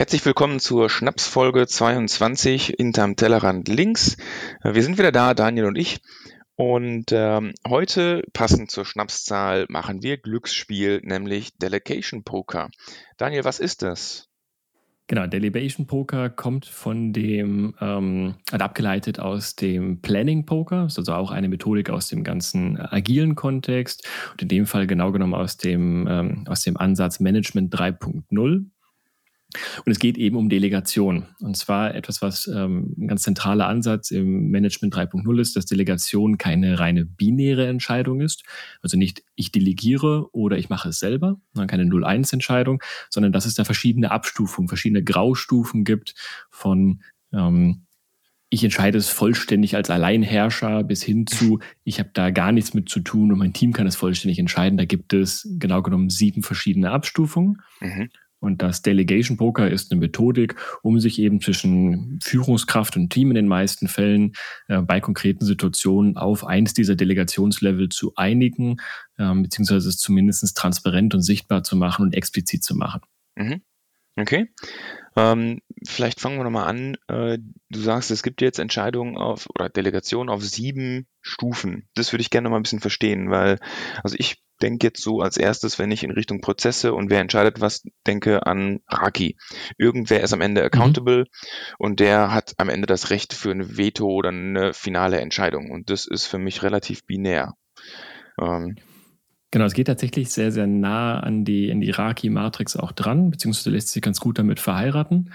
Herzlich willkommen zur Schnapsfolge 22 hinterm Tellerrand links. Wir sind wieder da, Daniel und ich. Und ähm, heute, passend zur Schnapszahl, machen wir Glücksspiel, nämlich Delegation Poker. Daniel, was ist das? Genau, Delegation Poker kommt von dem, ähm, abgeleitet aus dem Planning Poker, ist also auch eine Methodik aus dem ganzen agilen Kontext und in dem Fall genau genommen aus dem, ähm, aus dem Ansatz Management 3.0. Und es geht eben um Delegation. Und zwar etwas, was ähm, ein ganz zentraler Ansatz im Management 3.0 ist, dass Delegation keine reine binäre Entscheidung ist. Also nicht ich delegiere oder ich mache es selber, keine 0-1-Entscheidung, sondern dass es da verschiedene Abstufungen, verschiedene Graustufen gibt von ähm, ich entscheide es vollständig als Alleinherrscher bis hin zu, ich habe da gar nichts mit zu tun und mein Team kann es vollständig entscheiden. Da gibt es genau genommen sieben verschiedene Abstufungen. Mhm. Und das Delegation Poker ist eine Methodik, um sich eben zwischen Führungskraft und Team in den meisten Fällen äh, bei konkreten Situationen auf eins dieser Delegationslevel zu einigen, äh, beziehungsweise es zumindest transparent und sichtbar zu machen und explizit zu machen. Mhm. Okay. Ähm, vielleicht fangen wir nochmal an. Äh, du sagst, es gibt jetzt Entscheidungen auf oder Delegationen auf sieben Stufen. Das würde ich gerne noch mal ein bisschen verstehen, weil, also ich denke jetzt so als erstes, wenn ich in Richtung Prozesse und wer entscheidet was, denke an Raki. Irgendwer ist am Ende mhm. accountable mhm. und der hat am Ende das Recht für ein Veto oder eine finale Entscheidung. Und das ist für mich relativ binär. Ähm, Genau, es geht tatsächlich sehr, sehr nah an die, an die Raki-Matrix auch dran, beziehungsweise lässt sich ganz gut damit verheiraten.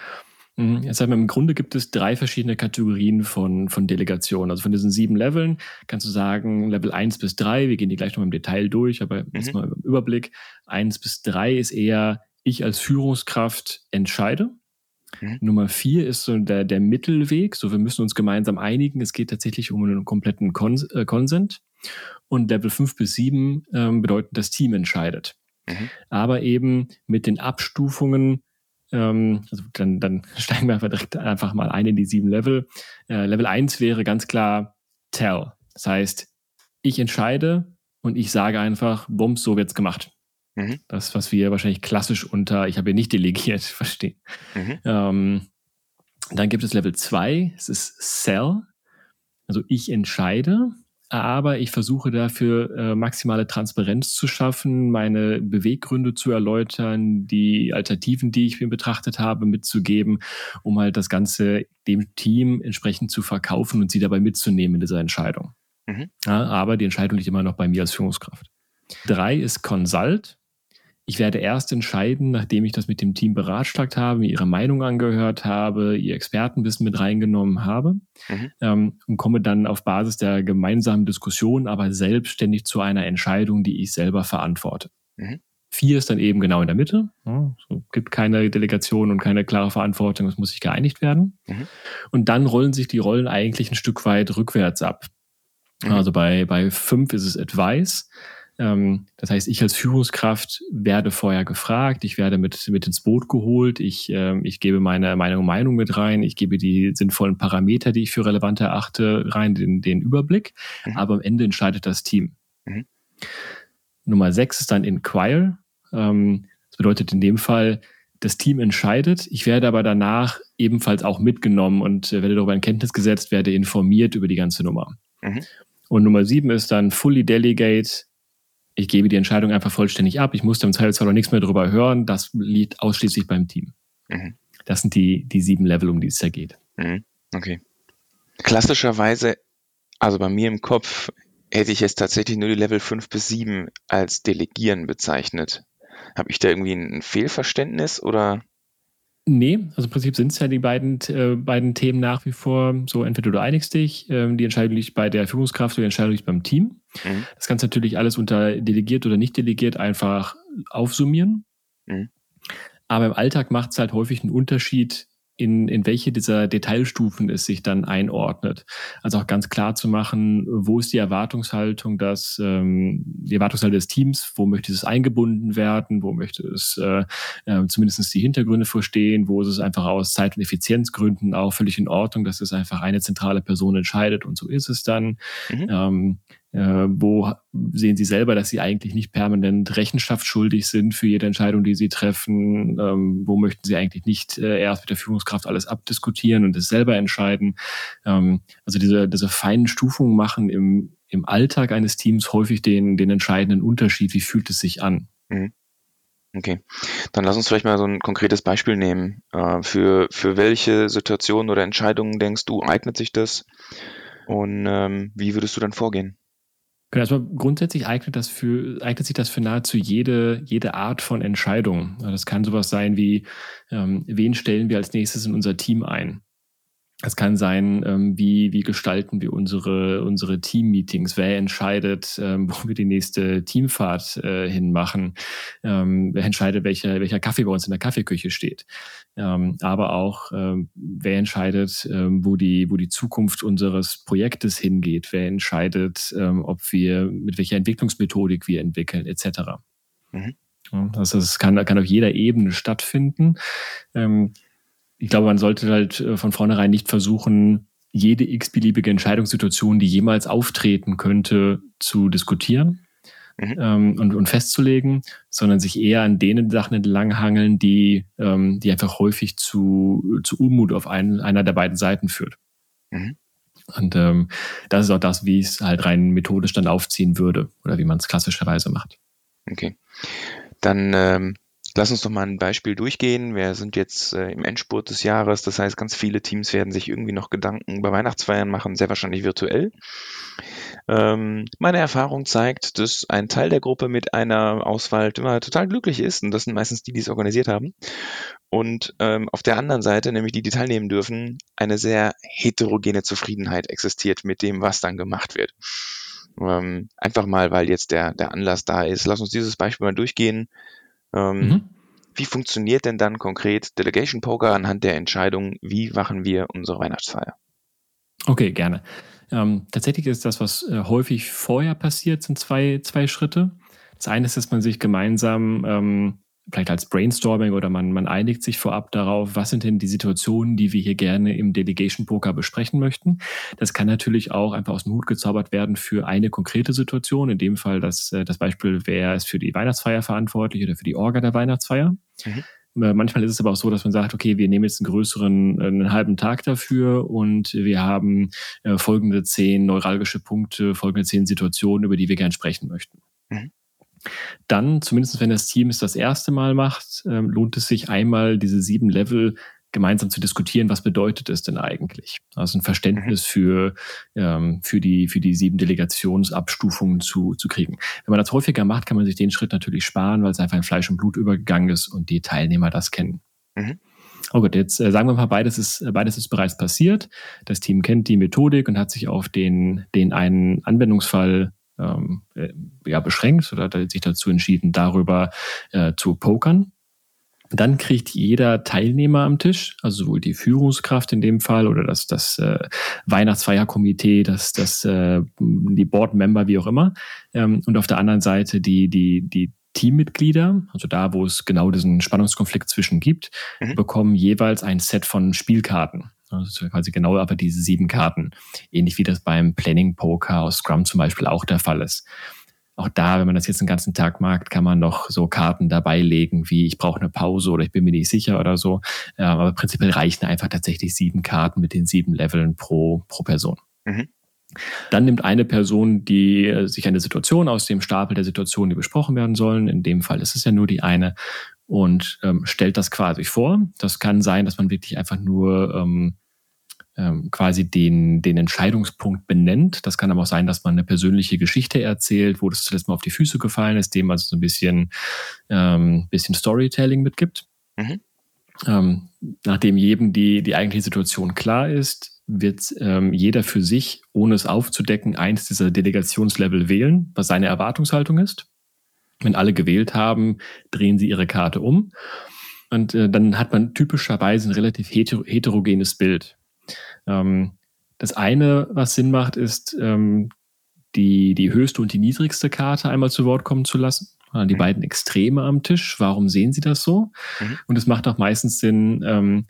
Jetzt sagen wir, im Grunde gibt es drei verschiedene Kategorien von, von Delegationen. Also von diesen sieben Leveln kannst du sagen, Level eins bis drei, wir gehen die gleich noch im Detail durch, aber mhm. jetzt mal im Überblick. Eins bis drei ist eher, ich als Führungskraft entscheide. Mhm. Nummer vier ist so der, der Mittelweg. So, wir müssen uns gemeinsam einigen. Es geht tatsächlich um einen kompletten Kons äh, Consent. Und Level 5 bis 7 ähm, bedeuten, das Team entscheidet. Mhm. Aber eben mit den Abstufungen, ähm, also dann, dann steigen wir einfach direkt einfach mal ein in die sieben Level. Äh, Level 1 wäre ganz klar Tell. Das heißt, ich entscheide und ich sage einfach, bums, so wird's gemacht. Mhm. Das, was wir wahrscheinlich klassisch unter, ich habe hier nicht delegiert, verstehen. Mhm. Ähm, dann gibt es Level 2, es ist Sell. Also ich entscheide aber ich versuche dafür äh, maximale Transparenz zu schaffen, meine Beweggründe zu erläutern, die Alternativen, die ich mir betrachtet habe, mitzugeben, um halt das Ganze dem Team entsprechend zu verkaufen und sie dabei mitzunehmen in dieser Entscheidung. Mhm. Ja, aber die Entscheidung liegt immer noch bei mir als Führungskraft. Drei ist Consult. Ich werde erst entscheiden, nachdem ich das mit dem Team beratschlagt habe, mir ihre Meinung angehört habe, ihr Expertenwissen mit reingenommen habe mhm. ähm, und komme dann auf Basis der gemeinsamen Diskussion aber selbstständig zu einer Entscheidung, die ich selber verantworte. Mhm. Vier ist dann eben genau in der Mitte. Ja, so gibt keine Delegation und keine klare Verantwortung, es muss sich geeinigt werden. Mhm. Und dann rollen sich die Rollen eigentlich ein Stück weit rückwärts ab. Mhm. Also bei, bei fünf ist es Advice. Ähm, das heißt, ich als Führungskraft werde vorher gefragt, ich werde mit, mit ins Boot geholt, ich, äh, ich gebe meine, meine Meinung mit rein, ich gebe die sinnvollen Parameter, die ich für relevant erachte, rein, den, den Überblick, mhm. aber am Ende entscheidet das Team. Mhm. Nummer sechs ist dann Inquire. Ähm, das bedeutet in dem Fall, das Team entscheidet. Ich werde aber danach ebenfalls auch mitgenommen und äh, werde darüber in Kenntnis gesetzt, werde informiert über die ganze Nummer. Mhm. Und Nummer sieben ist dann Fully Delegate ich gebe die Entscheidung einfach vollständig ab. Ich musste im Zweifelsfall auch nichts mehr darüber hören. Das liegt ausschließlich beim Team. Mhm. Das sind die, die sieben Level, um die es da geht. Mhm. Okay. Klassischerweise, also bei mir im Kopf, hätte ich jetzt tatsächlich nur die Level 5 bis 7 als Delegieren bezeichnet. Habe ich da irgendwie ein Fehlverständnis oder? Nee, also im Prinzip sind es ja die beiden, äh, beiden Themen nach wie vor so, entweder du einigst dich, äh, die Entscheidung liegt bei der Führungskraft oder die Entscheidung liegt beim Team. Mhm. Das kannst du natürlich alles unter delegiert oder nicht delegiert einfach aufsummieren. Mhm. Aber im Alltag macht es halt häufig einen Unterschied, in, in welche dieser Detailstufen es sich dann einordnet. Also auch ganz klar zu machen, wo ist die Erwartungshaltung, dass ähm, die Erwartungshaltung des Teams, wo möchte es eingebunden werden, wo möchte es äh, äh, zumindest die Hintergründe verstehen, wo ist es einfach aus Zeit- und Effizienzgründen auch völlig in Ordnung, dass es einfach eine zentrale Person entscheidet und so ist es dann. Mhm. Ähm, äh, wo sehen Sie selber, dass Sie eigentlich nicht permanent Rechenschaft schuldig sind für jede Entscheidung, die Sie treffen? Ähm, wo möchten Sie eigentlich nicht äh, erst mit der Führungskraft alles abdiskutieren und es selber entscheiden? Ähm, also diese, diese feinen Stufungen machen im, im Alltag eines Teams häufig den, den entscheidenden Unterschied. Wie fühlt es sich an? Mhm. Okay, dann lass uns vielleicht mal so ein konkretes Beispiel nehmen. Äh, für, für welche Situationen oder Entscheidungen denkst du, eignet sich das? Und ähm, wie würdest du dann vorgehen? Genau, also grundsätzlich eignet, das für, eignet sich das für nahezu jede, jede Art von Entscheidung. Das kann sowas sein wie, ähm, wen stellen wir als nächstes in unser Team ein? Es kann sein, ähm, wie, wie gestalten wir unsere, unsere Team-Meetings? Wer entscheidet, ähm, wo wir die nächste Teamfahrt äh, hinmachen? Ähm, wer entscheidet, welcher, welcher Kaffee bei uns in der Kaffeeküche steht? Aber auch, wer entscheidet, wo, die, wo die Zukunft unseres Projektes hingeht? Wer entscheidet, ob wir, mit welcher Entwicklungsmethodik wir entwickeln, etc. Mhm. Also es kann, kann auf jeder Ebene stattfinden. Ähm, ich glaube, man sollte halt äh, von vornherein nicht versuchen, jede x-beliebige Entscheidungssituation, die jemals auftreten könnte, zu diskutieren mhm. ähm, und, und, festzulegen, sondern sich eher an denen Sachen entlanghangeln, die, ähm, die einfach häufig zu, zu Unmut auf einen, einer der beiden Seiten führt. Mhm. Und ähm, das ist auch das, wie ich es halt rein methodisch dann aufziehen würde oder wie man es klassischerweise macht. Okay. Dann ähm, Lass uns doch mal ein Beispiel durchgehen. Wir sind jetzt äh, im Endspurt des Jahres. Das heißt, ganz viele Teams werden sich irgendwie noch Gedanken über Weihnachtsfeiern machen, sehr wahrscheinlich virtuell. Ähm, meine Erfahrung zeigt, dass ein Teil der Gruppe mit einer Auswahl immer total glücklich ist. Und das sind meistens die, die es organisiert haben. Und ähm, auf der anderen Seite, nämlich die, die teilnehmen dürfen, eine sehr heterogene Zufriedenheit existiert mit dem, was dann gemacht wird. Ähm, einfach mal, weil jetzt der, der Anlass da ist. Lass uns dieses Beispiel mal durchgehen. Ähm, mhm. Wie funktioniert denn dann konkret Delegation Poker anhand der Entscheidung, wie machen wir unsere Weihnachtsfeier? Okay, gerne. Ähm, tatsächlich ist das, was äh, häufig vorher passiert, sind zwei, zwei Schritte. Das eine ist, dass man sich gemeinsam ähm, vielleicht als Brainstorming oder man, man einigt sich vorab darauf, was sind denn die Situationen, die wir hier gerne im Delegation Poker besprechen möchten. Das kann natürlich auch einfach aus dem Hut gezaubert werden für eine konkrete Situation. In dem Fall das, äh, das Beispiel, wer ist für die Weihnachtsfeier verantwortlich oder für die Orga der Weihnachtsfeier. Mhm. Äh, manchmal ist es aber auch so, dass man sagt, okay, wir nehmen jetzt einen größeren, äh, einen halben Tag dafür und wir haben folgende zehn neuralgische Punkte, folgende zehn Situationen, über die wir gerne sprechen möchten. Mhm. Dann, zumindest wenn das Team es das erste Mal macht, ähm, lohnt es sich einmal diese sieben Level gemeinsam zu diskutieren, was bedeutet es denn eigentlich? Also ein Verständnis mhm. für, ähm, für, die, für die sieben Delegationsabstufungen zu, zu kriegen. Wenn man das häufiger macht, kann man sich den Schritt natürlich sparen, weil es einfach in Fleisch und Blut übergegangen ist und die Teilnehmer das kennen. Mhm. Oh gut, jetzt äh, sagen wir mal, beides ist, beides ist bereits passiert. Das Team kennt die Methodik und hat sich auf den, den einen Anwendungsfall ähm, äh, ja, beschränkt oder sich dazu entschieden, darüber äh, zu pokern. Dann kriegt jeder Teilnehmer am Tisch, also sowohl die Führungskraft in dem Fall oder das, das äh, Weihnachtsfeierkomitee, das, das, äh, die Boardmember, wie auch immer. Ähm, und auf der anderen Seite die, die, die Teammitglieder, also da, wo es genau diesen Spannungskonflikt zwischen gibt, mhm. bekommen jeweils ein Set von Spielkarten. Also quasi genau aber diese sieben Karten. Ähnlich wie das beim Planning Poker aus Scrum zum Beispiel auch der Fall ist. Auch da, wenn man das jetzt den ganzen Tag mag, kann man noch so Karten dabei legen, wie ich brauche eine Pause oder ich bin mir nicht sicher oder so. Aber prinzipiell reichen einfach tatsächlich sieben Karten mit den sieben Leveln pro, pro Person. Mhm. Dann nimmt eine Person die äh, sich eine Situation aus dem Stapel der Situationen, die besprochen werden sollen. In dem Fall ist es ja nur die eine und ähm, stellt das quasi vor. Das kann sein, dass man wirklich einfach nur ähm, ähm, quasi den, den Entscheidungspunkt benennt. Das kann aber auch sein, dass man eine persönliche Geschichte erzählt, wo das zuletzt mal auf die Füße gefallen ist, dem also so ein bisschen, ähm, bisschen Storytelling mitgibt. Mhm. Ähm, nachdem jedem die, die eigentliche Situation klar ist, wird ähm, jeder für sich, ohne es aufzudecken, eins dieser Delegationslevel wählen, was seine Erwartungshaltung ist. Wenn alle gewählt haben, drehen sie ihre Karte um. Und äh, dann hat man typischerweise ein relativ heter heterogenes Bild. Ähm, das eine, was Sinn macht, ist, ähm, die, die höchste und die niedrigste Karte einmal zu Wort kommen zu lassen. Die mhm. beiden Extreme am Tisch. Warum sehen Sie das so? Mhm. Und es macht auch meistens Sinn, ähm,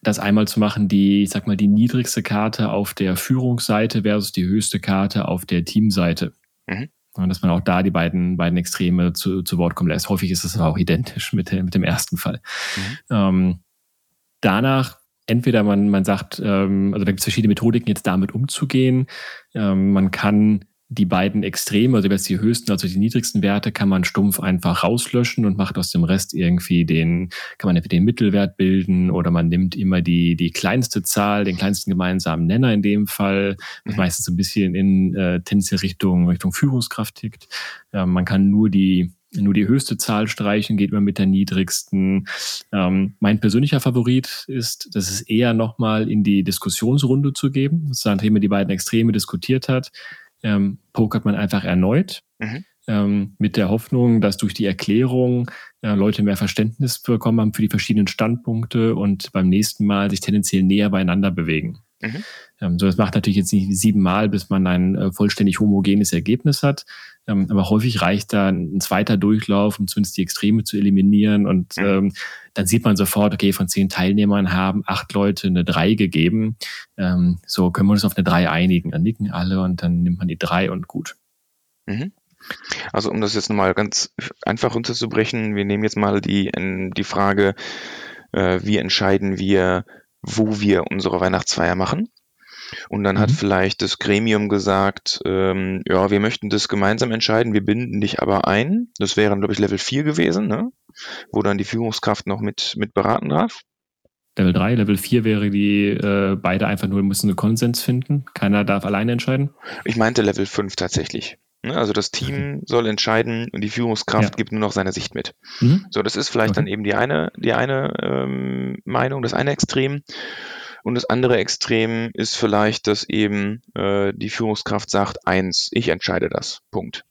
das einmal zu machen, die, ich sag mal, die niedrigste Karte auf der Führungsseite versus die höchste Karte auf der Teamseite. Mhm. Und dass man auch da die beiden, beiden Extreme zu, zu Wort kommen lässt. Häufig ist es auch identisch mit, mit dem ersten Fall. Mhm. Ähm, danach entweder man, man sagt, ähm, also da gibt es verschiedene Methodiken, jetzt damit umzugehen. Ähm, man kann die beiden Extreme, also jetzt die höchsten, also die niedrigsten Werte, kann man stumpf einfach rauslöschen und macht aus dem Rest irgendwie den, kann man entweder den Mittelwert bilden oder man nimmt immer die, die kleinste Zahl, den kleinsten gemeinsamen Nenner in dem Fall, was mhm. meistens ein bisschen in äh, tendenziell Richtung, Richtung Führungskraft tickt. Ja, man kann nur die, nur die höchste Zahl streichen, geht man mit der niedrigsten. Ähm, mein persönlicher Favorit ist, das ist eher nochmal in die Diskussionsrunde zu geben, nachdem man die beiden Extreme diskutiert hat ähm, pokert man einfach erneut. Mhm. Ähm, mit der Hoffnung, dass durch die Erklärung äh, Leute mehr Verständnis bekommen haben für die verschiedenen Standpunkte und beim nächsten Mal sich tendenziell näher beieinander bewegen. Mhm. Ähm, so, das macht natürlich jetzt nicht siebenmal, bis man ein äh, vollständig homogenes Ergebnis hat. Ähm, aber häufig reicht da ein, zweiter Durchlauf, um zumindest die Extreme zu eliminieren. Und mhm. ähm, dann sieht man sofort, okay, von zehn Teilnehmern haben acht Leute eine drei gegeben. Ähm, so können wir uns auf eine drei einigen. Dann nicken alle und dann nimmt man die drei und gut. Mhm. Also um das jetzt nochmal ganz einfach runterzubrechen, wir nehmen jetzt mal die, die Frage, äh, wie entscheiden wir, wo wir unsere Weihnachtsfeier machen. Und dann mhm. hat vielleicht das Gremium gesagt, ähm, ja, wir möchten das gemeinsam entscheiden, wir binden dich aber ein. Das wäre, glaube ich, Level 4 gewesen, ne? wo dann die Führungskraft noch mit, mit beraten darf. Level 3, Level 4 wäre die, äh, beide einfach nur müssen einen Konsens finden. Keiner darf alleine entscheiden. Ich meinte Level 5 tatsächlich. Ne? Also das Team soll entscheiden und die Führungskraft ja. gibt nur noch seine Sicht mit. Mhm. So, das ist vielleicht okay. dann eben die eine, die eine ähm, Meinung, das eine Extrem. Und das andere Extrem ist vielleicht, dass eben äh, die Führungskraft sagt, eins, ich entscheide das. Punkt.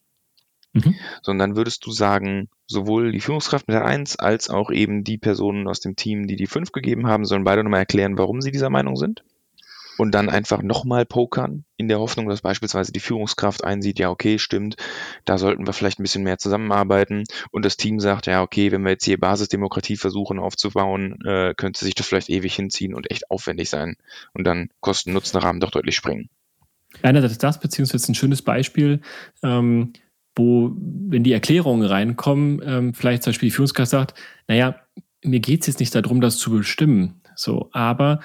Mhm. Sondern würdest du sagen, sowohl die Führungskraft mit der Eins als auch eben die Personen aus dem Team, die die Fünf gegeben haben, sollen beide nochmal erklären, warum sie dieser Meinung sind? Und dann einfach nochmal pokern, in der Hoffnung, dass beispielsweise die Führungskraft einsieht, ja, okay, stimmt, da sollten wir vielleicht ein bisschen mehr zusammenarbeiten und das Team sagt, ja, okay, wenn wir jetzt hier Basisdemokratie versuchen aufzubauen, äh, könnte sich das vielleicht ewig hinziehen und echt aufwendig sein und dann Kosten-Nutzen-Rahmen doch deutlich springen. Einerseits das, beziehungsweise ein schönes Beispiel, ähm, wo, wenn die Erklärungen reinkommen, ähm, vielleicht zum Beispiel die Führungskraft sagt, naja, mir geht es jetzt nicht darum, das zu bestimmen. So, aber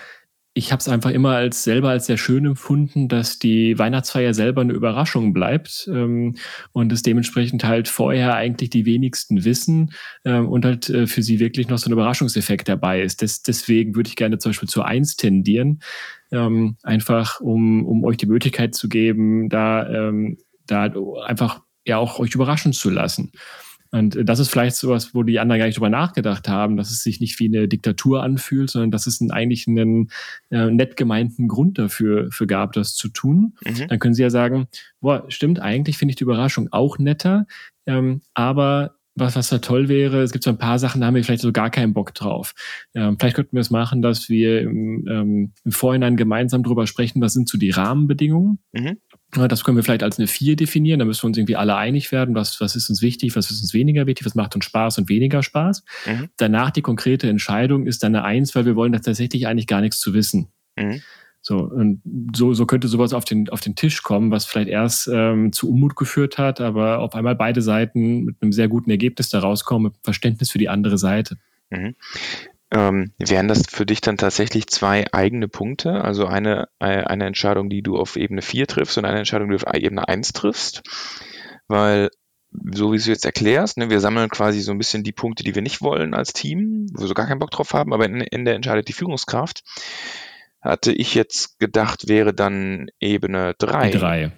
ich habe es einfach immer als selber als sehr schön empfunden, dass die Weihnachtsfeier selber eine Überraschung bleibt ähm, und es dementsprechend halt vorher eigentlich die wenigsten wissen ähm, und halt äh, für sie wirklich noch so ein Überraschungseffekt dabei ist. Des, deswegen würde ich gerne zum Beispiel zu eins tendieren, ähm, einfach um, um euch die Möglichkeit zu geben, da, ähm, da einfach ja auch euch überraschen zu lassen. Und das ist vielleicht sowas, wo die anderen gar nicht drüber nachgedacht haben, dass es sich nicht wie eine Diktatur anfühlt, sondern dass es einen, eigentlich einen äh, nett gemeinten Grund dafür für gab, das zu tun. Mhm. Dann können sie ja sagen, boah, stimmt, eigentlich finde ich die Überraschung auch netter, ähm, aber was, was da toll wäre, es gibt so ein paar Sachen, da haben wir vielleicht so gar keinen Bock drauf. Ähm, vielleicht könnten wir es machen, dass wir im, ähm, im Vorhinein gemeinsam drüber sprechen, was sind so die Rahmenbedingungen. Mhm. Das können wir vielleicht als eine 4 definieren, da müssen wir uns irgendwie alle einig werden, was, was ist uns wichtig, was ist uns weniger wichtig, was macht uns Spaß und weniger Spaß. Mhm. Danach die konkrete Entscheidung ist dann eine 1, weil wir wollen da tatsächlich eigentlich gar nichts zu wissen. Mhm. So, und so, so könnte sowas auf den, auf den Tisch kommen, was vielleicht erst ähm, zu Unmut geführt hat, aber auf einmal beide Seiten mit einem sehr guten Ergebnis da rauskommen, mit Verständnis für die andere Seite. Mhm. Ähm, wären das für dich dann tatsächlich zwei eigene Punkte? Also eine, äh, eine Entscheidung, die du auf Ebene 4 triffst und eine Entscheidung, die du auf Ebene 1 triffst? Weil, so wie du jetzt erklärst, ne, wir sammeln quasi so ein bisschen die Punkte, die wir nicht wollen als Team, wo wir so gar keinen Bock drauf haben, aber in, in der entscheidet die Führungskraft hatte ich jetzt gedacht, wäre dann Ebene 3. 3.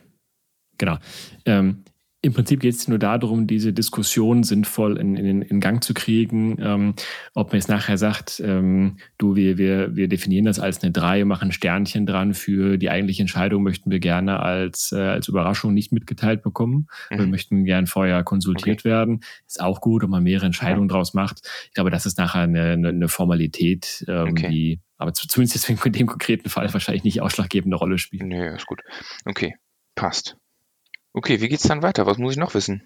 Genau. Ähm, im Prinzip geht es nur darum, diese Diskussion sinnvoll in, in, in Gang zu kriegen. Ähm, ob man jetzt nachher sagt, ähm, du, wir, wir, wir definieren das als eine 3, machen Sternchen dran für die eigentliche Entscheidung, möchten wir gerne als, äh, als Überraschung nicht mitgeteilt bekommen. Mhm. Wir möchten gern vorher konsultiert okay. werden. Ist auch gut, ob man mehrere Entscheidungen ja. draus macht. Ich glaube, das ist nachher eine, eine, Formalität, ähm, okay. die aber zumindest jetzt in dem konkreten Fall wahrscheinlich nicht ausschlaggebende Rolle spielt. Nee, ist gut. Okay, passt. Okay, wie geht's dann weiter? Was muss ich noch wissen?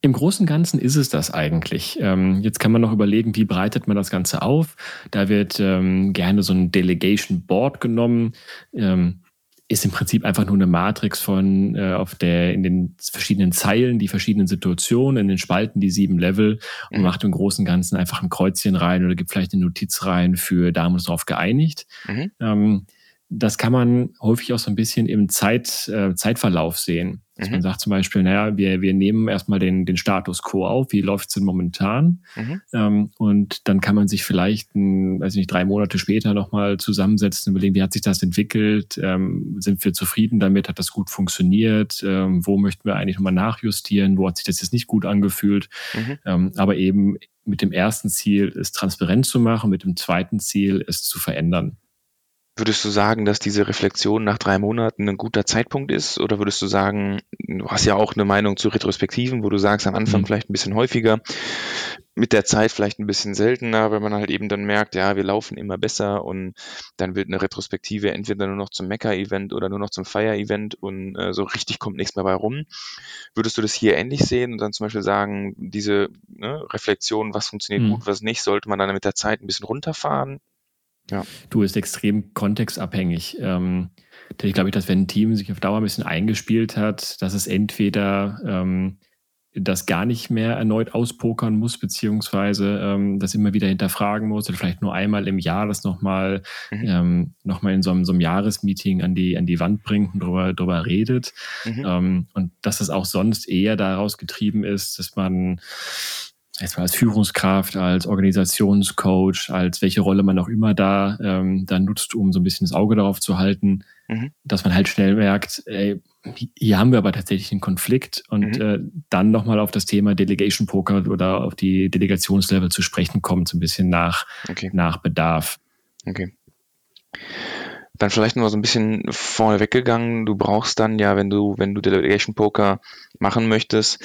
Im Großen und Ganzen ist es das eigentlich. Ähm, jetzt kann man noch überlegen, wie breitet man das Ganze auf. Da wird ähm, gerne so ein Delegation Board genommen. Ähm, ist im Prinzip einfach nur eine Matrix von äh, auf der in den verschiedenen Zeilen die verschiedenen Situationen, in den Spalten die sieben Level und mhm. macht im Großen und Ganzen einfach ein Kreuzchen rein oder gibt vielleicht eine Notiz rein für da haben wir uns drauf geeinigt. Mhm. Ähm, das kann man häufig auch so ein bisschen im Zeit, äh, Zeitverlauf sehen. Dass mhm. man sagt zum Beispiel, naja, wir, wir nehmen erstmal den, den Status quo auf, wie läuft es denn momentan? Mhm. Ähm, und dann kann man sich vielleicht, ein, weiß ich nicht, drei Monate später nochmal zusammensetzen und überlegen, wie hat sich das entwickelt? Ähm, sind wir zufrieden damit? Hat das gut funktioniert? Ähm, wo möchten wir eigentlich nochmal nachjustieren? Wo hat sich das jetzt nicht gut angefühlt? Mhm. Ähm, aber eben mit dem ersten Ziel, es transparent zu machen, mit dem zweiten Ziel, es zu verändern. Würdest du sagen, dass diese Reflexion nach drei Monaten ein guter Zeitpunkt ist? Oder würdest du sagen, du hast ja auch eine Meinung zu Retrospektiven, wo du sagst, am Anfang mhm. vielleicht ein bisschen häufiger, mit der Zeit vielleicht ein bisschen seltener, weil man halt eben dann merkt, ja, wir laufen immer besser und dann wird eine Retrospektive entweder nur noch zum Mecker-Event oder nur noch zum Feier-Event und äh, so richtig kommt nichts mehr bei rum. Würdest du das hier ähnlich sehen und dann zum Beispiel sagen, diese ne, Reflexion, was funktioniert mhm. gut, was nicht, sollte man dann mit der Zeit ein bisschen runterfahren? Ja. Du ist extrem kontextabhängig. Ähm, ich glaube, dass wenn ein Team sich auf Dauer ein bisschen eingespielt hat, dass es entweder ähm, das gar nicht mehr erneut auspokern muss, beziehungsweise ähm, das immer wieder hinterfragen muss oder vielleicht nur einmal im Jahr das nochmal mhm. ähm, noch in so einem, so einem Jahresmeeting an die, an die Wand bringt und drüber, drüber redet. Mhm. Ähm, und dass es auch sonst eher daraus getrieben ist, dass man jetzt als Führungskraft, als Organisationscoach, als welche Rolle man auch immer da ähm, dann nutzt, um so ein bisschen das Auge darauf zu halten, mhm. dass man halt schnell merkt, ey, hier haben wir aber tatsächlich einen Konflikt und mhm. äh, dann nochmal auf das Thema Delegation Poker oder auf die Delegationslevel zu sprechen kommt, so ein bisschen nach, okay. nach Bedarf. Okay. Dann vielleicht noch so ein bisschen vorne weggegangen. Du brauchst dann ja, wenn du, wenn du Delegation Poker machen möchtest,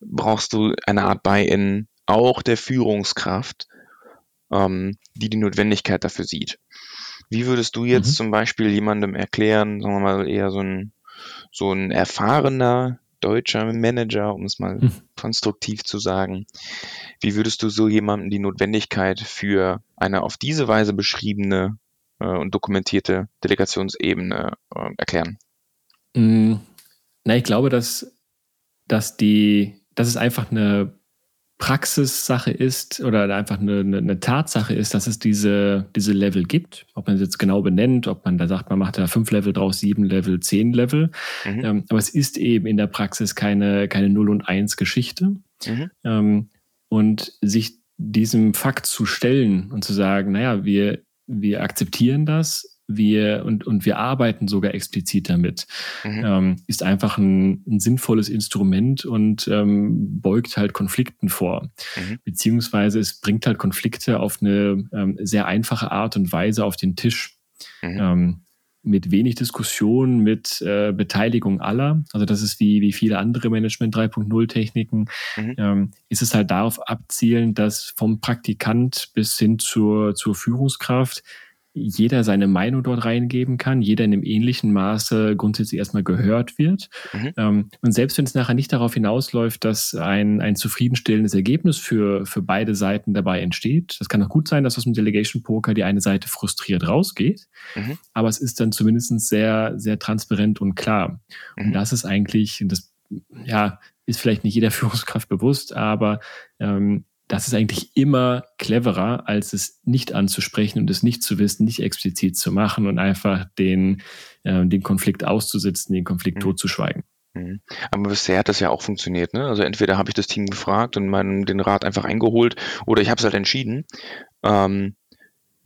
brauchst du eine Art Buy-in auch der Führungskraft, ähm, die die Notwendigkeit dafür sieht. Wie würdest du jetzt mhm. zum Beispiel jemandem erklären, sagen wir mal eher so ein, so ein erfahrener deutscher Manager, um es mal mhm. konstruktiv zu sagen, wie würdest du so jemandem die Notwendigkeit für eine auf diese Weise beschriebene äh, und dokumentierte Delegationsebene äh, erklären? Mhm. Na, ich glaube, dass, dass die, dass es einfach eine Praxissache ist oder einfach eine, eine, Tatsache ist, dass es diese, diese Level gibt. Ob man es jetzt genau benennt, ob man da sagt, man macht da fünf Level draus, sieben Level, zehn Level. Mhm. Ähm, aber es ist eben in der Praxis keine, keine Null- und Eins-Geschichte. Mhm. Ähm, und sich diesem Fakt zu stellen und zu sagen, naja, wir, wir akzeptieren das, wir und, und wir arbeiten sogar explizit damit, mhm. ähm, ist einfach ein, ein, sinnvolles Instrument und ähm, beugt halt Konflikten vor. Mhm. Beziehungsweise es bringt halt Konflikte auf eine ähm, sehr einfache Art und Weise auf den Tisch. Mhm. Ähm, mit wenig Diskussion, mit äh, Beteiligung aller. Also das ist wie, wie viele andere Management 3.0 Techniken, mhm. ähm, ist es halt darauf abzielen, dass vom Praktikant bis hin zur, zur Führungskraft jeder seine Meinung dort reingeben kann, jeder in einem ähnlichen Maße grundsätzlich erstmal gehört wird. Mhm. Ähm, und selbst wenn es nachher nicht darauf hinausläuft, dass ein, ein zufriedenstellendes Ergebnis für, für beide Seiten dabei entsteht, das kann auch gut sein, dass aus dem Delegation Poker die eine Seite frustriert rausgeht, mhm. aber es ist dann zumindest sehr, sehr transparent und klar. Mhm. Und das ist eigentlich, das ja, ist vielleicht nicht jeder Führungskraft bewusst, aber ähm, das ist eigentlich immer cleverer, als es nicht anzusprechen und es nicht zu wissen, nicht explizit zu machen und einfach den, äh, den Konflikt auszusitzen, den Konflikt mhm. totzuschweigen. Mhm. Aber bisher hat das ja auch funktioniert. Ne? Also entweder habe ich das Team gefragt und meinen, den Rat einfach eingeholt oder ich habe es halt entschieden. Ähm,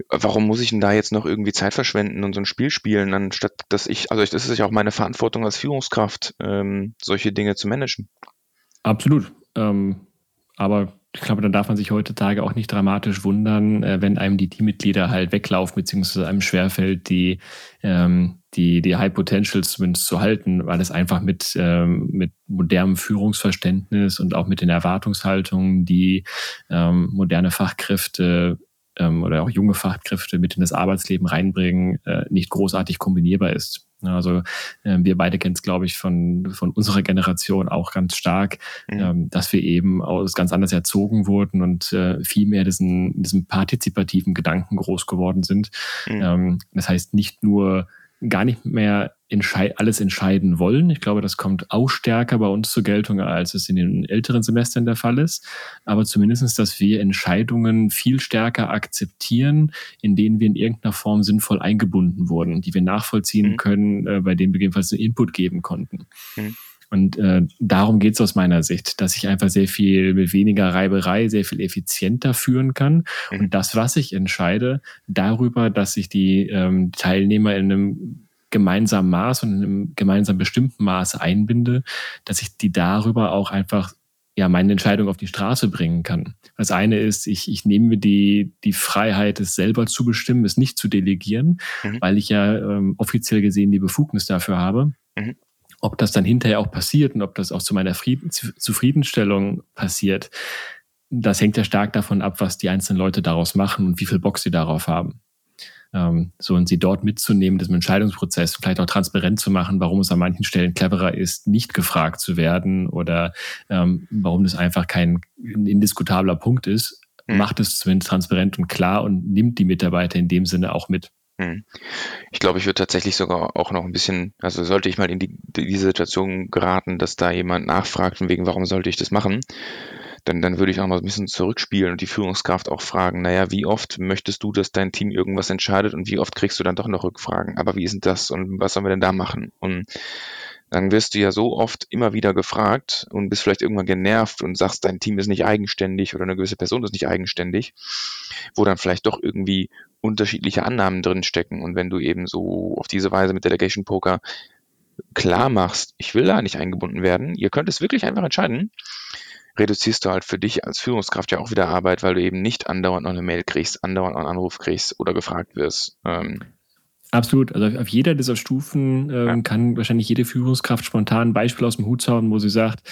warum muss ich denn da jetzt noch irgendwie Zeit verschwenden und so ein Spiel spielen, anstatt dass ich, also das ist ja auch meine Verantwortung als Führungskraft, ähm, solche Dinge zu managen. Absolut. Ähm, aber ich glaube, dann darf man sich heutzutage auch nicht dramatisch wundern, äh, wenn einem die Teammitglieder halt weglaufen, beziehungsweise einem schwerfällt, die, ähm, die, die High Potentials zumindest zu halten, weil es einfach mit, ähm, mit modernem Führungsverständnis und auch mit den Erwartungshaltungen, die ähm, moderne Fachkräfte ähm, oder auch junge Fachkräfte mit in das Arbeitsleben reinbringen, äh, nicht großartig kombinierbar ist. Also äh, wir beide kennen es, glaube ich, von, von unserer Generation auch ganz stark, mhm. ähm, dass wir eben aus ganz anders erzogen wurden und äh, viel mehr diesen, diesem partizipativen Gedanken groß geworden sind. Mhm. Ähm, das heißt, nicht nur gar nicht mehr entschei alles entscheiden wollen. Ich glaube, das kommt auch stärker bei uns zur Geltung, als es in den älteren Semestern der Fall ist. Aber zumindestens, dass wir Entscheidungen viel stärker akzeptieren, in denen wir in irgendeiner Form sinnvoll eingebunden wurden, die wir nachvollziehen mhm. können, äh, bei denen wir jedenfalls einen Input geben konnten. Mhm. Und äh, darum geht es aus meiner Sicht, dass ich einfach sehr viel mit weniger Reiberei sehr viel effizienter führen kann. Mhm. Und das, was ich entscheide, darüber, dass ich die ähm, Teilnehmer in einem gemeinsamen Maß und in einem gemeinsam bestimmten Maß einbinde, dass ich die darüber auch einfach ja, meine Entscheidung auf die Straße bringen kann. Das eine ist, ich, ich nehme mir die, die Freiheit, es selber zu bestimmen, es nicht zu delegieren, mhm. weil ich ja ähm, offiziell gesehen die Befugnis dafür habe. Mhm. Ob das dann hinterher auch passiert und ob das auch zu meiner Frieden, Zufriedenstellung passiert, das hängt ja stark davon ab, was die einzelnen Leute daraus machen und wie viel Bock sie darauf haben ähm, so und sie dort mitzunehmen, das Entscheidungsprozess vielleicht auch transparent zu machen, warum es an manchen Stellen cleverer ist, nicht gefragt zu werden oder ähm, warum das einfach kein indiskutabler Punkt ist, mhm. macht es zumindest transparent und klar und nimmt die Mitarbeiter in dem Sinne auch mit. Hm. Ich glaube, ich würde tatsächlich sogar auch noch ein bisschen, also sollte ich mal in die, diese Situation geraten, dass da jemand nachfragt, von wegen, warum sollte ich das machen, dann, dann würde ich auch mal ein bisschen zurückspielen und die Führungskraft auch fragen, naja, wie oft möchtest du, dass dein Team irgendwas entscheidet und wie oft kriegst du dann doch noch Rückfragen? Aber wie ist denn das und was sollen wir denn da machen? Und dann wirst du ja so oft immer wieder gefragt und bist vielleicht irgendwann genervt und sagst, dein Team ist nicht eigenständig oder eine gewisse Person ist nicht eigenständig, wo dann vielleicht doch irgendwie unterschiedliche Annahmen drinstecken. Und wenn du eben so auf diese Weise mit Delegation Poker klar machst, ich will da nicht eingebunden werden, ihr könnt es wirklich einfach entscheiden, reduzierst du halt für dich als Führungskraft ja auch wieder Arbeit, weil du eben nicht andauernd noch eine Mail kriegst, andauernd noch einen Anruf kriegst oder gefragt wirst. Ähm, Absolut. Also auf jeder dieser Stufen ähm, ja. kann wahrscheinlich jede Führungskraft spontan ein Beispiel aus dem Hut zaubern, wo sie sagt,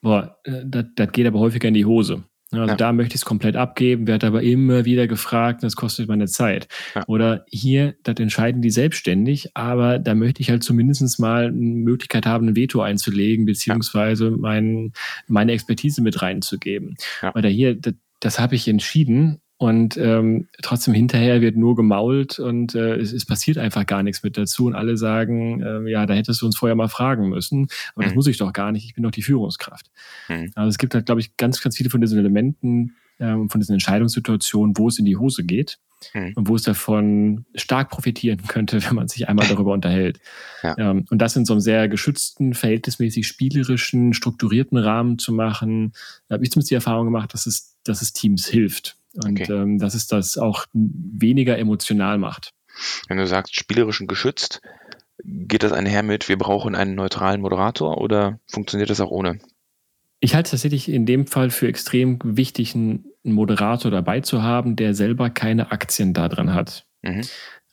boah, äh, das geht aber häufiger in die Hose. Also ja. da möchte ich es komplett abgeben, werde aber immer wieder gefragt, das kostet meine Zeit. Ja. Oder hier, das entscheiden die selbstständig, aber da möchte ich halt zumindest mal eine Möglichkeit haben, ein Veto einzulegen, beziehungsweise mein, meine Expertise mit reinzugeben. Oder hier, das, das habe ich entschieden und ähm, trotzdem hinterher wird nur gemault und äh, es, es passiert einfach gar nichts mit dazu. Und alle sagen, äh, ja, da hättest du uns vorher mal fragen müssen. Aber mhm. das muss ich doch gar nicht, ich bin doch die Führungskraft. Mhm. Also es gibt halt, glaube ich, ganz, ganz viele von diesen Elementen, ähm, von diesen Entscheidungssituationen, wo es in die Hose geht mhm. und wo es davon stark profitieren könnte, wenn man sich einmal darüber unterhält. Ja. Ähm, und das in so einem sehr geschützten, verhältnismäßig spielerischen, strukturierten Rahmen zu machen, da habe ich zumindest die Erfahrung gemacht, dass es, dass es Teams hilft. Und okay. ähm, dass es das auch weniger emotional macht. Wenn du sagst, spielerisch und geschützt, geht das einher mit, wir brauchen einen neutralen Moderator oder funktioniert das auch ohne? Ich halte es tatsächlich in dem Fall für extrem wichtig, einen Moderator dabei zu haben, der selber keine Aktien daran hat. Mhm.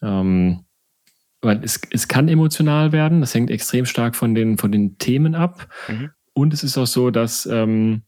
Ähm, weil es, es kann emotional werden, das hängt extrem stark von den, von den Themen ab. Mhm. Und es ist auch so, dass ähm,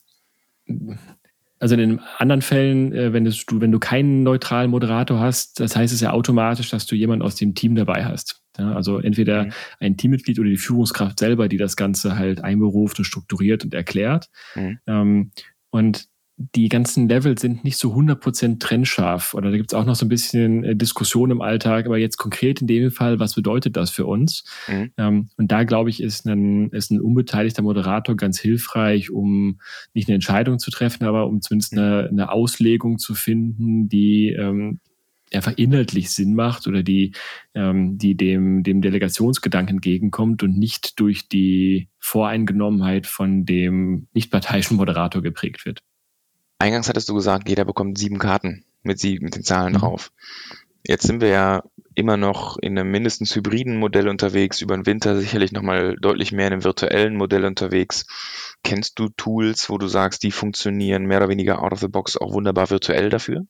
also in den anderen Fällen, äh, wenn, du, wenn du keinen neutralen Moderator hast, das heißt es ja automatisch, dass du jemanden aus dem Team dabei hast. Ja, also entweder mhm. ein Teammitglied oder die Führungskraft selber, die das Ganze halt einberuft und strukturiert und erklärt. Mhm. Ähm, und die ganzen Level sind nicht so 100% trennscharf oder da gibt es auch noch so ein bisschen äh, Diskussion im Alltag, aber jetzt konkret in dem Fall, was bedeutet das für uns? Mhm. Ähm, und da glaube ich, ist ein, ist ein unbeteiligter Moderator ganz hilfreich, um nicht eine Entscheidung zu treffen, aber um zumindest eine, eine Auslegung zu finden, die ähm, einfach inhaltlich Sinn macht oder die, ähm, die dem, dem Delegationsgedanken entgegenkommt und nicht durch die Voreingenommenheit von dem nichtparteiischen Moderator geprägt wird. Eingangs hattest du gesagt, jeder bekommt sieben Karten. mit, sie, mit den Zahlen mhm. drauf. Jetzt sind wir ja immer noch in einem mindestens hybriden Modell unterwegs, über den Winter sicherlich nochmal deutlich mehr in einem virtuellen Modell unterwegs. Kennst du Tools, wo du sagst, die funktionieren mehr oder weniger out of the box auch wunderbar virtuell dafür?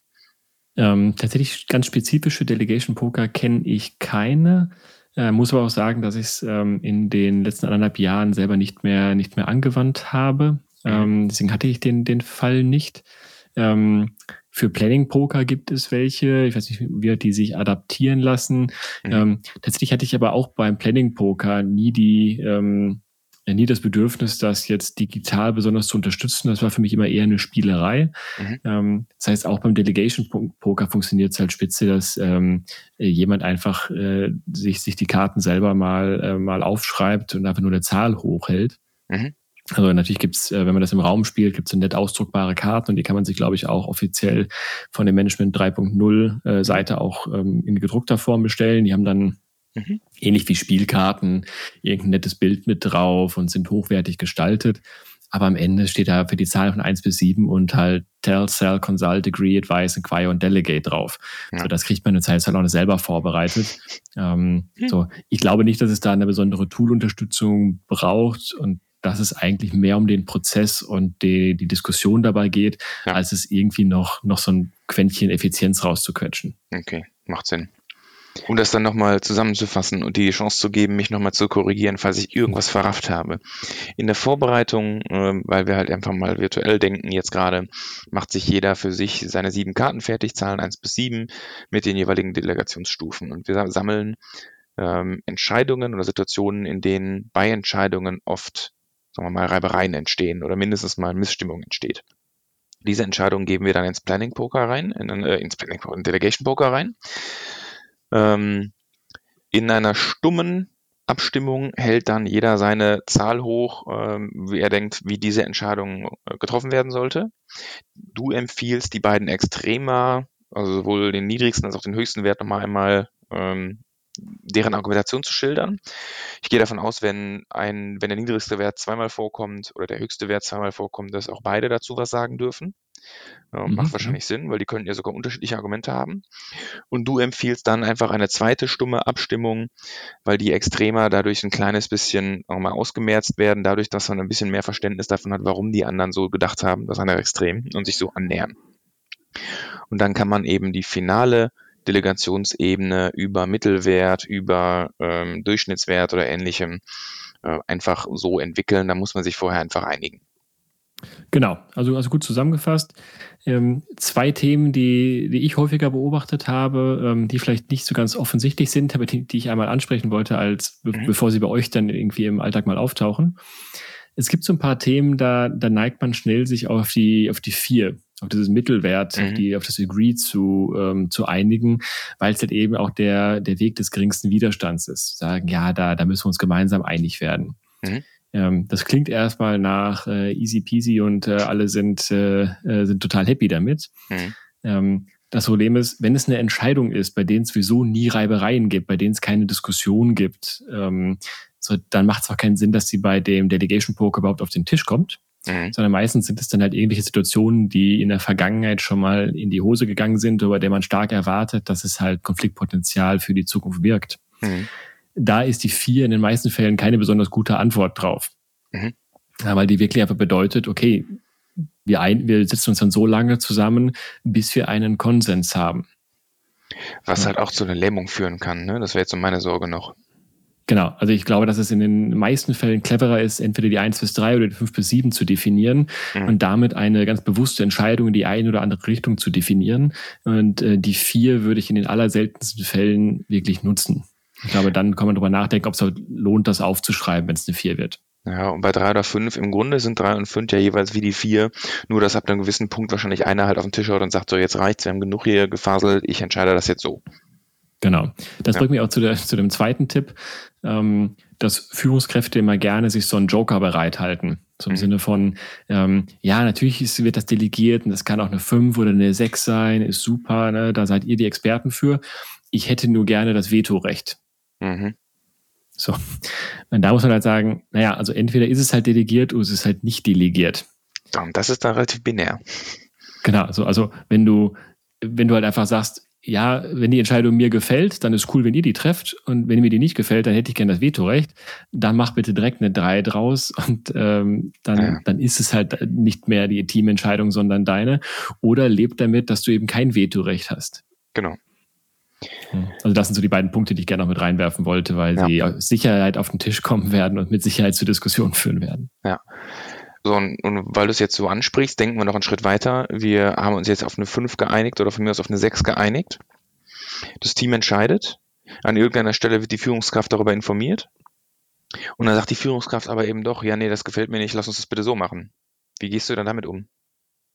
Ähm, tatsächlich ganz spezifische Delegation Poker kenne ich keine. Äh, muss aber auch sagen, dass ich es ähm, in den letzten anderthalb Jahren selber nicht mehr, nicht mehr angewandt habe. Mhm. Ähm, deswegen hatte ich den, den Fall nicht. Ähm, für Planning Poker gibt es welche. Ich weiß nicht, wie die sich adaptieren lassen. Mhm. Ähm, tatsächlich hatte ich aber auch beim Planning Poker nie die, ähm, nie das Bedürfnis, das jetzt digital besonders zu unterstützen. Das war für mich immer eher eine Spielerei. Mhm. Ähm, das heißt, auch beim Delegation Poker funktioniert es halt spitze, dass ähm, jemand einfach äh, sich, sich die Karten selber mal, äh, mal aufschreibt und einfach nur eine Zahl hochhält. Mhm. Also natürlich gibt's, äh, wenn man das im Raum spielt, gibt's so nett ausdruckbare Karten und die kann man sich, glaube ich, auch offiziell von der Management 3.0 äh, Seite auch ähm, in gedruckter Form bestellen. Die haben dann mhm. ähnlich wie Spielkarten irgendein nettes Bild mit drauf und sind hochwertig gestaltet. Aber am Ende steht da für die Zahlen von 1 bis 7 und halt Tell, Sell, Consult, Agree, Advise, Inquire und Delegate drauf. Ja. So, das kriegt man eine Zeit auch selber vorbereitet. Ähm, mhm. So, ich glaube nicht, dass es da eine besondere Tool-Unterstützung braucht und dass es eigentlich mehr um den Prozess und die, die Diskussion dabei geht, ja. als es irgendwie noch, noch so ein Quäntchen Effizienz rauszuquetschen. Okay, macht Sinn. Um das dann nochmal zusammenzufassen und die Chance zu geben, mich nochmal zu korrigieren, falls ich irgendwas verrafft habe. In der Vorbereitung, äh, weil wir halt einfach mal virtuell denken, jetzt gerade macht sich jeder für sich seine sieben Karten fertig, Zahlen eins bis sieben mit den jeweiligen Delegationsstufen. Und wir sammeln ähm, Entscheidungen oder Situationen, in denen bei Entscheidungen oft sagen wir mal, Reibereien entstehen oder mindestens mal Missstimmung entsteht. Diese Entscheidung geben wir dann ins Planning Poker rein, in, äh, ins Planning Poker, in Delegation Poker rein. Ähm, in einer stummen Abstimmung hält dann jeder seine Zahl hoch, ähm, wie er denkt, wie diese Entscheidung äh, getroffen werden sollte. Du empfiehlst die beiden Extremer, also sowohl den niedrigsten als auch den höchsten Wert nochmal einmal ähm, deren Argumentation zu schildern. Ich gehe davon aus, wenn ein, wenn der niedrigste Wert zweimal vorkommt oder der höchste Wert zweimal vorkommt, dass auch beide dazu was sagen dürfen. Mhm. Macht mhm. wahrscheinlich Sinn, weil die könnten ja sogar unterschiedliche Argumente haben. Und du empfiehlst dann einfach eine zweite stumme Abstimmung, weil die Extremer dadurch ein kleines bisschen auch mal ausgemerzt werden, dadurch, dass man ein bisschen mehr Verständnis davon hat, warum die anderen so gedacht haben, das andere Extrem und sich so annähern. Und dann kann man eben die finale Delegationsebene über Mittelwert, über ähm, Durchschnittswert oder ähnlichem äh, einfach so entwickeln. Da muss man sich vorher einfach einigen. Genau, also, also gut zusammengefasst. Ähm, zwei Themen, die, die ich häufiger beobachtet habe, ähm, die vielleicht nicht so ganz offensichtlich sind, aber die, die ich einmal ansprechen wollte, als be mhm. bevor sie bei euch dann irgendwie im Alltag mal auftauchen. Es gibt so ein paar Themen, da, da neigt man schnell sich auf die, auf die vier auf dieses Mittelwert, mhm. auf, die, auf das Agree zu, ähm, zu einigen, weil es halt eben auch der, der Weg des geringsten Widerstands ist. Sagen, ja, da, da müssen wir uns gemeinsam einig werden. Mhm. Ähm, das klingt erstmal nach äh, easy peasy und äh, alle sind, äh, äh, sind total happy damit. Mhm. Ähm, das Problem ist, wenn es eine Entscheidung ist, bei denen es sowieso nie Reibereien gibt, bei denen es keine Diskussion gibt, ähm, so, dann macht es auch keinen Sinn, dass sie bei dem Delegation Poker überhaupt auf den Tisch kommt. Mhm. Sondern meistens sind es dann halt irgendwelche Situationen, die in der Vergangenheit schon mal in die Hose gegangen sind, über der man stark erwartet, dass es halt Konfliktpotenzial für die Zukunft birgt. Mhm. Da ist die vier in den meisten Fällen keine besonders gute Antwort drauf. Mhm. Ja, weil die wirklich einfach bedeutet, okay, wir, ein, wir sitzen uns dann so lange zusammen, bis wir einen Konsens haben. Was ja. halt auch zu einer Lähmung führen kann, ne? Das wäre jetzt so meine Sorge noch. Genau, also ich glaube, dass es in den meisten Fällen cleverer ist, entweder die 1 bis 3 oder die 5 bis 7 zu definieren mhm. und damit eine ganz bewusste Entscheidung in die eine oder andere Richtung zu definieren. Und äh, die 4 würde ich in den allerseltensten Fällen wirklich nutzen. Ich glaube, dann kann man darüber nachdenken, ob es lohnt, das aufzuschreiben, wenn es eine 4 wird. Ja, und bei 3 oder 5, im Grunde sind 3 und 5 ja jeweils wie die 4, nur dass ab einem gewissen Punkt wahrscheinlich einer halt auf den Tisch haut und sagt, so jetzt reicht's, wir haben genug hier gefaselt, ich entscheide das jetzt so. Genau. Das ja. bringt mich auch zu, der, zu dem zweiten Tipp, ähm, dass Führungskräfte immer gerne sich so einen Joker bereithalten. So im mhm. Sinne von, ähm, ja, natürlich ist, wird das delegiert und das kann auch eine 5 oder eine 6 sein, ist super, ne? da seid ihr die Experten für. Ich hätte nur gerne das Vetorecht. Mhm. So. Und da muss man halt sagen, naja, also entweder ist es halt delegiert oder es ist halt nicht delegiert. Und das ist dann relativ binär. Genau, also, also wenn du wenn du halt einfach sagst, ja, wenn die Entscheidung mir gefällt, dann ist cool, wenn ihr die trefft. Und wenn mir die nicht gefällt, dann hätte ich gerne das Vetorecht. Dann mach bitte direkt eine 3 draus und ähm, dann, ja. dann ist es halt nicht mehr die Teamentscheidung, sondern deine. Oder lebt damit, dass du eben kein Vetorecht hast. Genau. Hm. Also das sind so die beiden Punkte, die ich gerne noch mit reinwerfen wollte, weil ja. sie Sicherheit auf den Tisch kommen werden und mit Sicherheit zu Diskussionen führen werden. Ja. So, und, und weil du es jetzt so ansprichst, denken wir noch einen Schritt weiter. Wir haben uns jetzt auf eine 5 geeinigt oder von mir aus auf eine 6 geeinigt. Das Team entscheidet. An irgendeiner Stelle wird die Führungskraft darüber informiert. Und dann sagt die Führungskraft aber eben doch, ja, nee, das gefällt mir nicht, lass uns das bitte so machen. Wie gehst du dann damit um?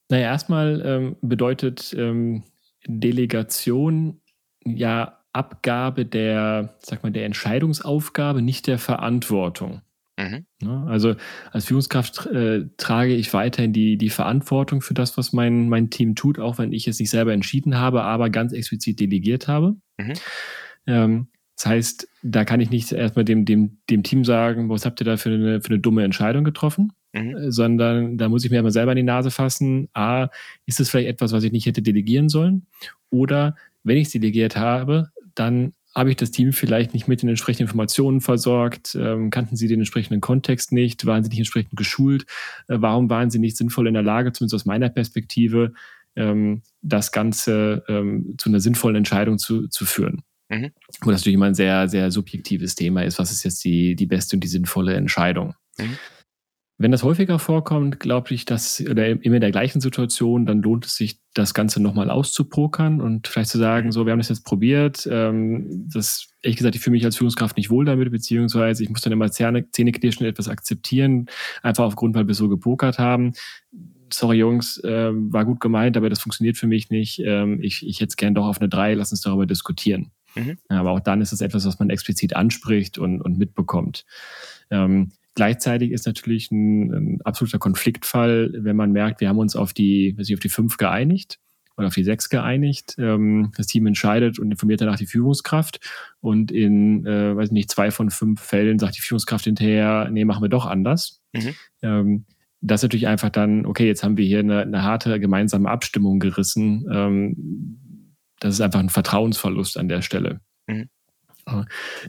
Naja, erstmal ähm, bedeutet ähm, Delegation ja Abgabe der, sag mal, der Entscheidungsaufgabe, nicht der Verantwortung. Mhm. Also als Führungskraft äh, trage ich weiterhin die, die Verantwortung für das, was mein, mein Team tut, auch wenn ich es nicht selber entschieden habe, aber ganz explizit delegiert habe. Mhm. Ähm, das heißt, da kann ich nicht erstmal dem, dem, dem Team sagen, was habt ihr da für eine, für eine dumme Entscheidung getroffen, mhm. Äh, sondern da muss ich mir immer selber in die Nase fassen. A, ist es vielleicht etwas, was ich nicht hätte delegieren sollen? Oder wenn ich es delegiert habe, dann habe ich das Team vielleicht nicht mit den entsprechenden Informationen versorgt? Ähm, kannten sie den entsprechenden Kontext nicht? Waren sie nicht entsprechend geschult? Äh, warum waren sie nicht sinnvoll in der Lage, zumindest aus meiner Perspektive, ähm, das Ganze ähm, zu einer sinnvollen Entscheidung zu, zu führen? Mhm. Wo das natürlich immer ein sehr, sehr subjektives Thema ist. Was ist jetzt die, die beste und die sinnvolle Entscheidung? Mhm. Wenn das häufiger vorkommt, glaube ich, dass, oder immer in der gleichen Situation, dann lohnt es sich, das Ganze nochmal auszupokern und vielleicht zu sagen, so, wir haben das jetzt probiert, ähm, das, ehrlich gesagt, ich fühle mich als Führungskraft nicht wohl damit, beziehungsweise ich muss dann immer Zähne, Zähneknirschen etwas akzeptieren, einfach aufgrund, weil wir so gepokert haben. Sorry, Jungs, äh, war gut gemeint, aber das funktioniert für mich nicht. Ähm, ich, ich hätte es gern doch auf eine drei, lass uns darüber diskutieren. Mhm. Aber auch dann ist es etwas, was man explizit anspricht und, und mitbekommt. Ähm, Gleichzeitig ist natürlich ein, ein, absoluter Konfliktfall, wenn man merkt, wir haben uns auf die, weiß ich, auf die fünf geeinigt oder auf die sechs geeinigt. Ähm, das Team entscheidet und informiert danach die Führungskraft. Und in, äh, weiß nicht, zwei von fünf Fällen sagt die Führungskraft hinterher, nee, machen wir doch anders. Mhm. Ähm, das ist natürlich einfach dann, okay, jetzt haben wir hier eine, eine harte gemeinsame Abstimmung gerissen. Ähm, das ist einfach ein Vertrauensverlust an der Stelle. Mhm.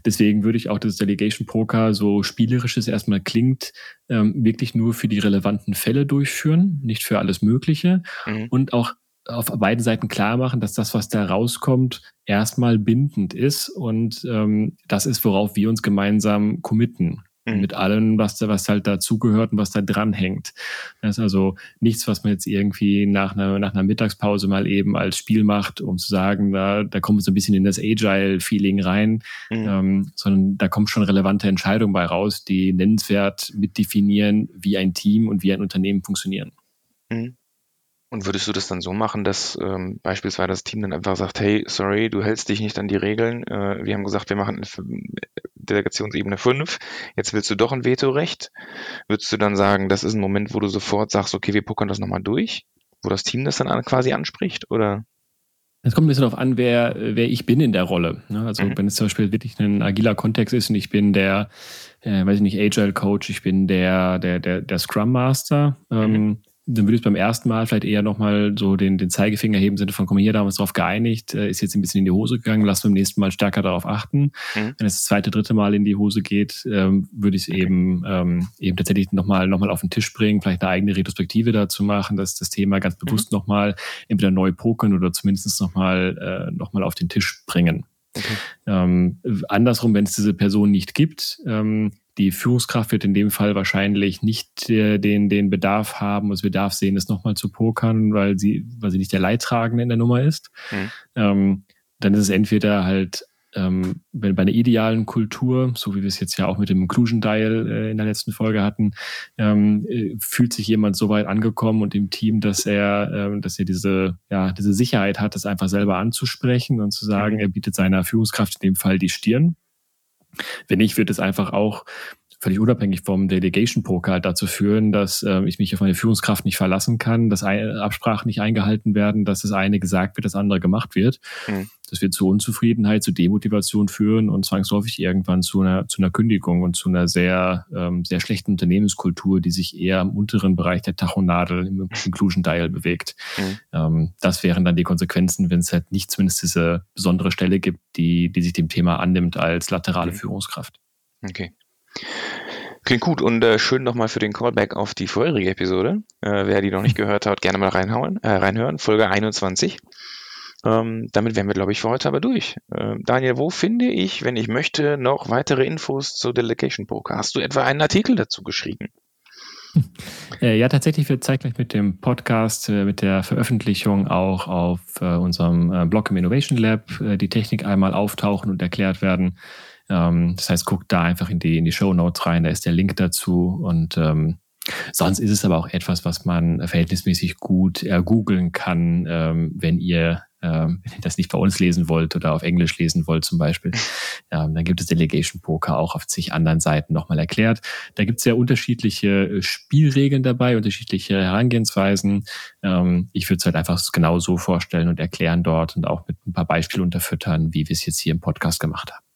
Deswegen würde ich auch das Delegation Poker, so spielerisch es erstmal klingt, ähm, wirklich nur für die relevanten Fälle durchführen, nicht für alles Mögliche. Mhm. Und auch auf beiden Seiten klar machen, dass das, was da rauskommt, erstmal bindend ist und ähm, das ist, worauf wir uns gemeinsam committen mhm. mit allem, was da, was halt dazugehört und was da dranhängt. Das ist also nichts, was man jetzt irgendwie nach einer, nach einer Mittagspause mal eben als Spiel macht, um zu sagen, da, da kommen wir so ein bisschen in das Agile-Feeling rein, mhm. ähm, sondern da kommt schon relevante Entscheidungen bei raus, die nennenswert mitdefinieren, wie ein Team und wie ein Unternehmen funktionieren. Mhm. Und würdest du das dann so machen, dass ähm, beispielsweise das Team dann einfach sagt, hey, sorry, du hältst dich nicht an die Regeln. Äh, wir haben gesagt, wir machen Delegationsebene 5, jetzt willst du doch ein Vetorecht. Würdest du dann sagen, das ist ein Moment, wo du sofort sagst, okay, wir puckern das nochmal durch? Wo das Team das dann quasi anspricht? Oder? Es kommt ein bisschen darauf an, wer, wer ich bin in der Rolle. Ne? Also mhm. wenn es zum Beispiel wirklich ein agiler Kontext ist und ich bin der, äh, weiß ich nicht, Agile Coach, ich bin der, der, der, der Scrum Master, ähm, mhm dann würde ich beim ersten Mal vielleicht eher nochmal so den, den Zeigefinger heben, Sinne von, komm hier, da haben wir uns darauf geeinigt, äh, ist jetzt ein bisschen in die Hose gegangen, lass beim nächsten Mal stärker darauf achten. Mhm. Wenn es das zweite, dritte Mal in die Hose geht, ähm, würde ich es eben, ähm, eben tatsächlich nochmal noch mal auf den Tisch bringen, vielleicht eine eigene Retrospektive dazu machen, dass das Thema ganz bewusst mhm. nochmal entweder neu pokern oder zumindest nochmal äh, noch auf den Tisch bringen. Okay. Ähm, andersrum, wenn es diese Person nicht gibt, ähm, die Führungskraft wird in dem Fall wahrscheinlich nicht äh, den, den Bedarf haben, das Bedarf sehen, das nochmal zu pokern, weil sie, weil sie nicht der Leidtragende in der Nummer ist. Mhm. Ähm, dann ist es entweder halt ähm, bei einer idealen Kultur, so wie wir es jetzt ja auch mit dem Inclusion Dial äh, in der letzten Folge hatten, ähm, äh, fühlt sich jemand so weit angekommen und im Team, dass er, äh, dass er diese, ja, diese Sicherheit hat, das einfach selber anzusprechen und zu sagen, mhm. er bietet seiner Führungskraft in dem Fall die Stirn wenn nicht, wird es einfach auch völlig unabhängig vom Delegation Poker halt dazu führen, dass äh, ich mich auf meine Führungskraft nicht verlassen kann, dass Absprachen nicht eingehalten werden, dass das eine gesagt wird, das andere gemacht wird. Mhm. Das wird zu Unzufriedenheit, zu Demotivation führen und zwangsläufig irgendwann zu einer, zu einer Kündigung und zu einer sehr, ähm, sehr schlechten Unternehmenskultur, die sich eher im unteren Bereich der Tachonadel im Inclusion Dial bewegt. Mhm. Ähm, das wären dann die Konsequenzen, wenn es halt nicht zumindest diese besondere Stelle gibt, die, die sich dem Thema annimmt als laterale mhm. Führungskraft. Okay. Klingt gut und äh, schön nochmal für den Callback auf die vorherige Episode. Äh, wer die noch nicht gehört hat, gerne mal reinhauen, äh, reinhören. Folge 21. Ähm, damit wären wir, glaube ich, für heute aber durch. Ähm, Daniel, wo finde ich, wenn ich möchte, noch weitere Infos zur Delegation Poker? Hast du etwa einen Artikel dazu geschrieben? Äh, ja, tatsächlich wird zeitgleich mit dem Podcast, äh, mit der Veröffentlichung auch auf äh, unserem Blog im Innovation Lab die Technik einmal auftauchen und erklärt werden. Ähm, das heißt, guckt da einfach in die, in die Show Notes rein, da ist der Link dazu und ähm, Sonst ist es aber auch etwas, was man verhältnismäßig gut ergoogeln kann, ähm, wenn ihr ähm, wenn ihr das nicht bei uns lesen wollt oder auf Englisch lesen wollt zum Beispiel. Ähm, dann gibt es Delegation Poker auch auf zig anderen Seiten nochmal erklärt. Da gibt es ja unterschiedliche äh, Spielregeln dabei, unterschiedliche Herangehensweisen. Ähm, ich würde es halt einfach genau so vorstellen und erklären dort und auch mit ein paar Beispielen unterfüttern, wie wir es jetzt hier im Podcast gemacht haben.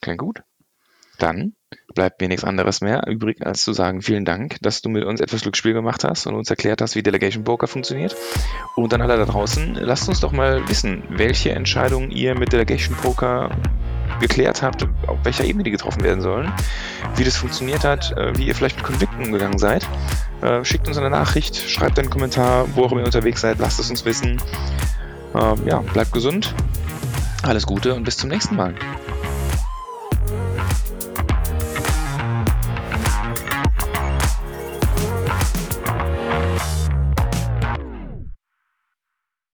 Klingt gut. Dann bleibt mir nichts anderes mehr übrig, als zu sagen, vielen Dank, dass du mit uns etwas Glücksspiel gemacht hast und uns erklärt hast, wie Delegation Poker funktioniert. Und dann alle da draußen, lasst uns doch mal wissen, welche Entscheidungen ihr mit Delegation Poker geklärt habt, auf welcher Ebene die getroffen werden sollen, wie das funktioniert hat, äh, wie ihr vielleicht mit Konflikten umgegangen seid. Äh, schickt uns eine Nachricht, schreibt einen Kommentar, wo auch immer ihr unterwegs seid, lasst es uns wissen. Ähm, ja, bleibt gesund, alles Gute und bis zum nächsten Mal.